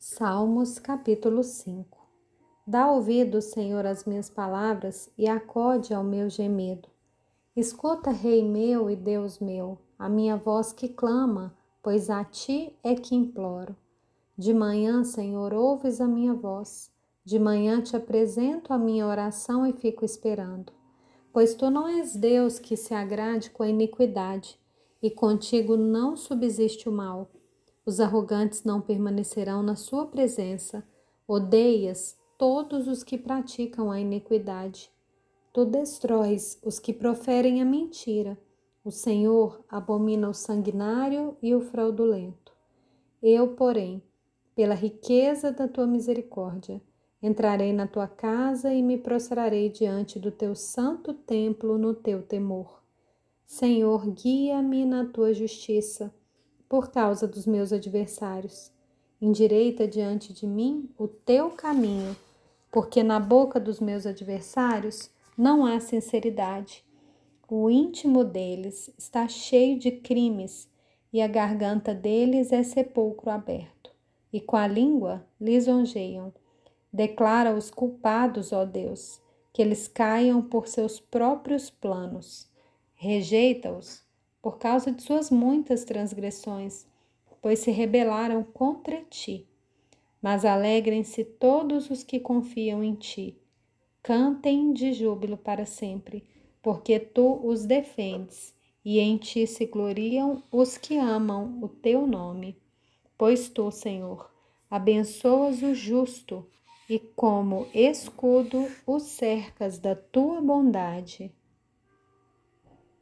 Salmos capítulo 5 Dá ouvido, Senhor, às minhas palavras e acode ao meu gemido. Escuta, Rei meu e Deus meu, a minha voz que clama, pois a ti é que imploro. De manhã, Senhor, ouves a minha voz. De manhã te apresento a minha oração e fico esperando. Pois tu não és Deus que se agrade com a iniquidade, e contigo não subsiste o mal. Os arrogantes não permanecerão na sua presença. Odeias todos os que praticam a iniquidade. Tu destróis os que proferem a mentira. O Senhor abomina o sanguinário e o fraudulento. Eu, porém, pela riqueza da tua misericórdia, entrarei na tua casa e me prostrarei diante do teu santo templo no teu temor. Senhor, guia-me na tua justiça por causa dos meus adversários. Endireita diante de mim o teu caminho, porque na boca dos meus adversários não há sinceridade. O íntimo deles está cheio de crimes, e a garganta deles é sepulcro aberto, e com a língua lisonjeiam. Declara os culpados, ó Deus, que eles caiam por seus próprios planos. Rejeita-os por causa de suas muitas transgressões, pois se rebelaram contra ti. Mas alegrem-se todos os que confiam em ti. Cantem de júbilo para sempre, porque tu os defendes, e em ti se gloriam os que amam o teu nome. Pois tu, Senhor, abençoas o justo, e como escudo o cercas da tua bondade.